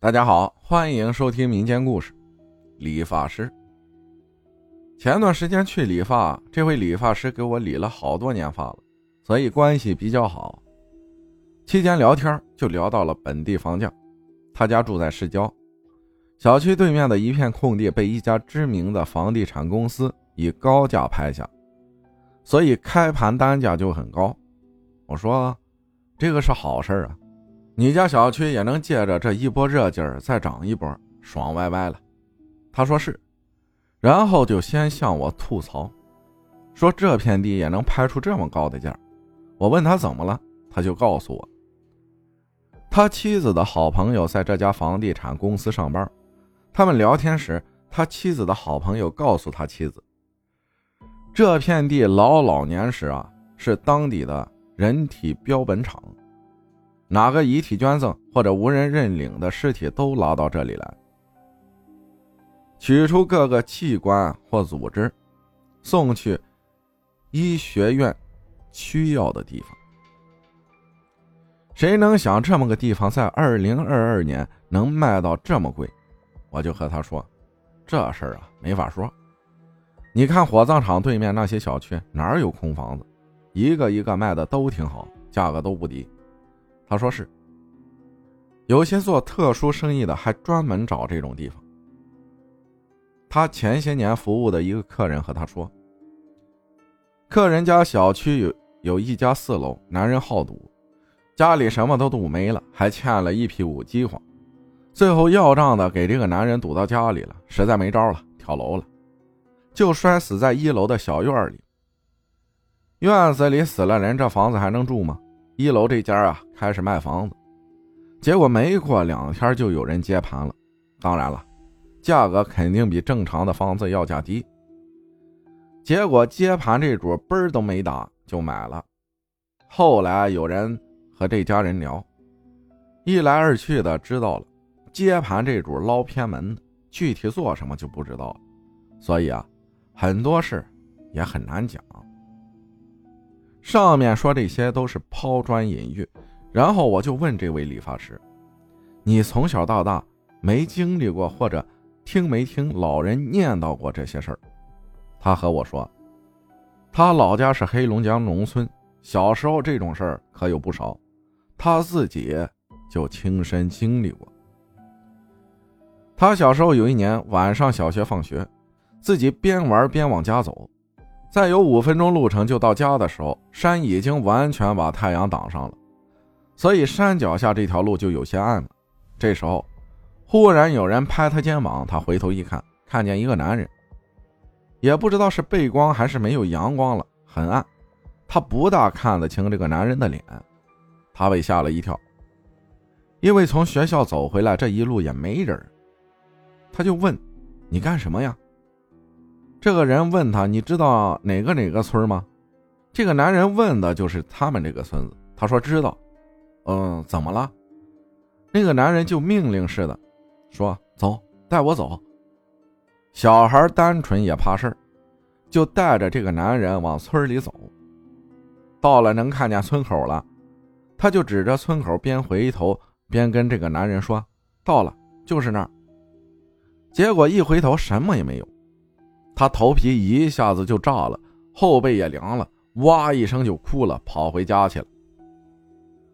大家好，欢迎收听民间故事。理发师。前段时间去理发，这位理发师给我理了好多年发了，所以关系比较好。期间聊天就聊到了本地房价，他家住在市郊，小区对面的一片空地被一家知名的房地产公司以高价拍下，所以开盘单价就很高。我说，这个是好事啊。你家小区也能借着这一波热劲儿再涨一波，爽歪歪了。他说是，然后就先向我吐槽，说这片地也能拍出这么高的价。我问他怎么了，他就告诉我，他妻子的好朋友在这家房地产公司上班。他们聊天时，他妻子的好朋友告诉他妻子，这片地老老年时啊是当地的人体标本厂。哪个遗体捐赠或者无人认领的尸体都拉到这里来，取出各个器官或组织，送去医学院需要的地方。谁能想这么个地方在二零二二年能卖到这么贵？我就和他说，这事儿啊没法说。你看火葬场对面那些小区哪有空房子，一个一个卖的都挺好，价格都不低。他说是，有些做特殊生意的还专门找这种地方。他前些年服务的一个客人和他说，客人家小区有有一家四楼，男人好赌，家里什么都赌没了，还欠了一屁股饥荒，最后要账的给这个男人堵到家里了，实在没招了，跳楼了，就摔死在一楼的小院里。院子里死了人，这房子还能住吗？一楼这家啊，开始卖房子，结果没过两天就有人接盘了。当然了，价格肯定比正常的房子要价低。结果接盘这主嘣儿都没打就买了。后来有人和这家人聊，一来二去的知道了，接盘这主捞偏门的，具体做什么就不知道了。所以啊，很多事也很难讲。上面说这些都是抛砖引玉，然后我就问这位理发师：“你从小到大没经历过或者听没听老人念叨过这些事儿？”他和我说：“他老家是黑龙江农村，小时候这种事儿可有不少，他自己就亲身经历过。他小时候有一年晚上小学放学，自己边玩边往家走。”再有五分钟路程就到家的时候，山已经完全把太阳挡上了，所以山脚下这条路就有些暗了。这时候，忽然有人拍他肩膀，他回头一看，看见一个男人，也不知道是背光还是没有阳光了，很暗，他不大看得清这个男人的脸，他被吓了一跳，因为从学校走回来这一路也没人，他就问：“你干什么呀？”这个人问他：“你知道哪个哪个村吗？”这个男人问的就是他们这个村子。他说：“知道。”嗯，怎么了？那个男人就命令似的说：“走，带我走。”小孩单纯也怕事儿，就带着这个男人往村里走。到了能看见村口了，他就指着村口边回头边跟这个男人说：“到了，就是那儿。”结果一回头，什么也没有。他头皮一下子就炸了，后背也凉了，哇一声就哭了，跑回家去了。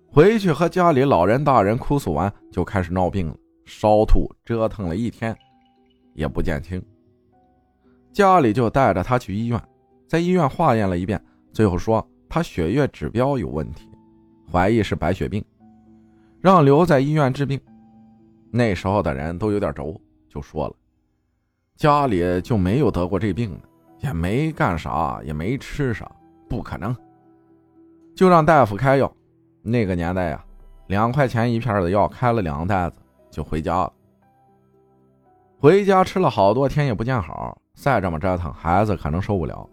回去和家里老人大人哭诉完，就开始闹病了，烧吐，折腾了一天，也不见轻。家里就带着他去医院，在医院化验了一遍，最后说他血液指标有问题，怀疑是白血病，让留在医院治病。那时候的人都有点轴，就说了。家里就没有得过这病的，也没干啥，也没吃啥，不可能。就让大夫开药。那个年代呀，两块钱一片的药，开了两袋子就回家了。回家吃了好多天也不见好，再这么折腾，孩子可能受不了，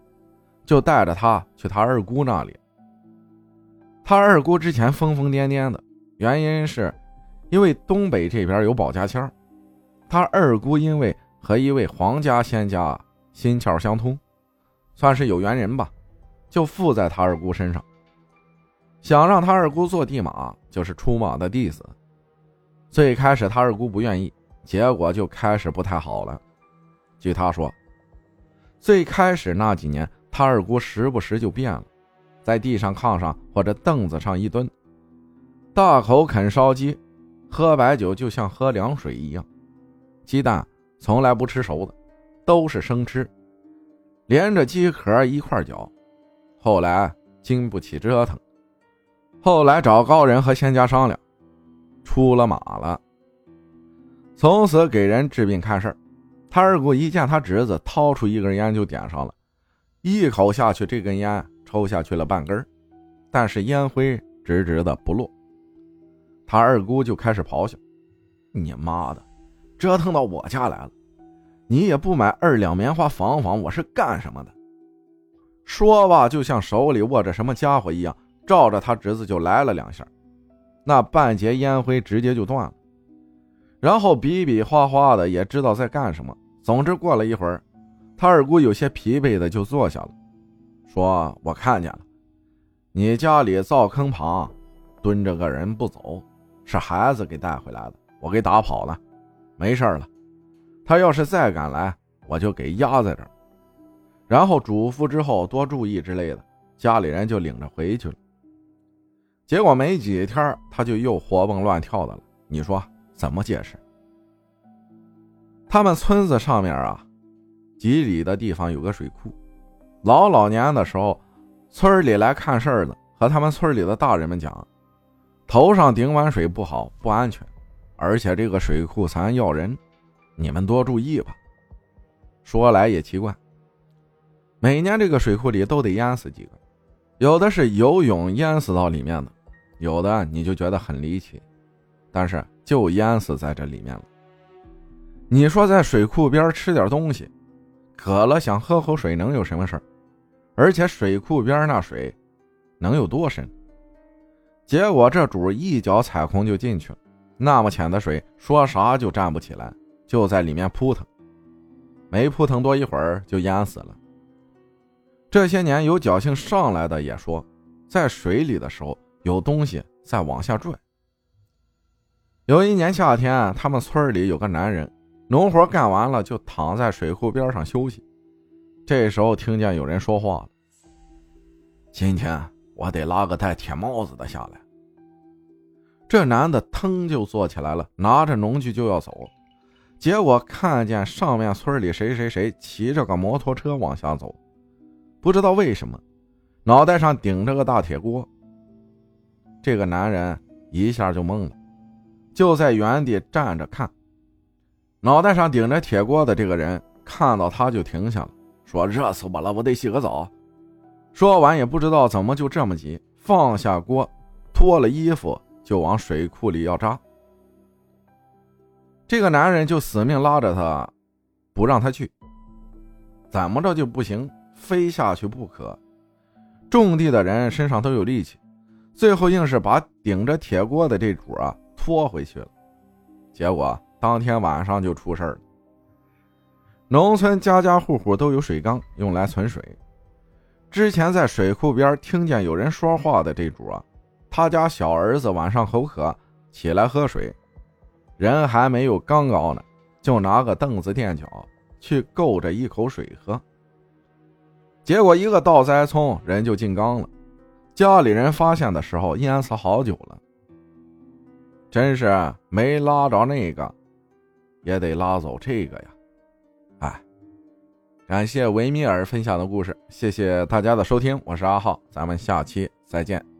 就带着他去他二姑那里。他二姑之前疯疯癫癫的，原因是，因为东北这边有保家签他二姑因为。和一位皇家仙家心窍相通，算是有缘人吧，就附在他二姑身上，想让他二姑做地马，就是出马的弟子。最开始他二姑不愿意，结果就开始不太好了。据他说，最开始那几年，他二姑时不时就变了，在地上、炕上或者凳子上一蹲，大口啃烧鸡，喝白酒就像喝凉水一样，鸡蛋从来不吃熟的，都是生吃，连着鸡壳一块嚼。后来经不起折腾，后来找高人和仙家商量，出了马了，从此给人治病看事儿。他二姑一见他侄子掏出一根烟就点上了，一口下去，这根烟抽下去了半根但是烟灰直直的不落。他二姑就开始咆哮：“你妈的，折腾到我家来了，你也不买二两棉花防防，我是干什么的？”说吧，就像手里握着什么家伙一样，照着他侄子就来了两下，那半截烟灰直接就断了，然后比比划划的也知道在干什么。总之，过了一会儿，他二姑有些疲惫的就坐下了，说：“我看见了，你家里灶坑旁蹲着个人不走，是孩子给带回来的，我给打跑了，没事了。他要是再敢来，我就给压在这儿。”然后嘱咐之后多注意之类的，家里人就领着回去了。结果没几天，他就又活蹦乱跳的了，你说怎么解释？他们村子上面啊，几里的地方有个水库。老老年的时候，村里来看事儿的和他们村里的大人们讲，头上顶碗水不好，不安全，而且这个水库咱要人，你们多注意吧。说来也奇怪，每年这个水库里都得淹死几个，有的是游泳淹死到里面的，有的你就觉得很离奇，但是就淹死在这里面了。你说在水库边吃点东西，渴了想喝口水能有什么事而且水库边那水能有多深？结果这主一脚踩空就进去了，那么浅的水说啥就站不起来，就在里面扑腾，没扑腾多一会儿就淹死了。这些年有侥幸上来的也说，在水里的时候有东西在往下拽。有一年夏天，他们村里有个男人。农活干完了，就躺在水库边上休息。这时候听见有人说话了：“今天我得拉个戴铁帽子的下来。”这男的腾就坐起来了，拿着农具就要走，结果看见上面村里谁谁谁骑着个摩托车往下走，不知道为什么，脑袋上顶着个大铁锅。这个男人一下就懵了，就在原地站着看。脑袋上顶着铁锅的这个人看到他就停下了，说：“热死我了，我得洗个澡。”说完也不知道怎么就这么急，放下锅，脱了衣服就往水库里要扎。这个男人就死命拉着他，不让他去，怎么着就不行，非下去不可。种地的人身上都有力气，最后硬是把顶着铁锅的这主啊拖回去了，结果。当天晚上就出事了。农村家家户户都有水缸，用来存水。之前在水库边听见有人说话的这主啊，他家小儿子晚上口渴，起来喝水，人还没有缸高呢，就拿个凳子垫脚去够着一口水喝。结果一个倒栽葱，人就进缸了。家里人发现的时候，淹死好久了。真是没拉着那个。也得拉走这个呀，哎，感谢维米尔分享的故事，谢谢大家的收听，我是阿浩，咱们下期再见。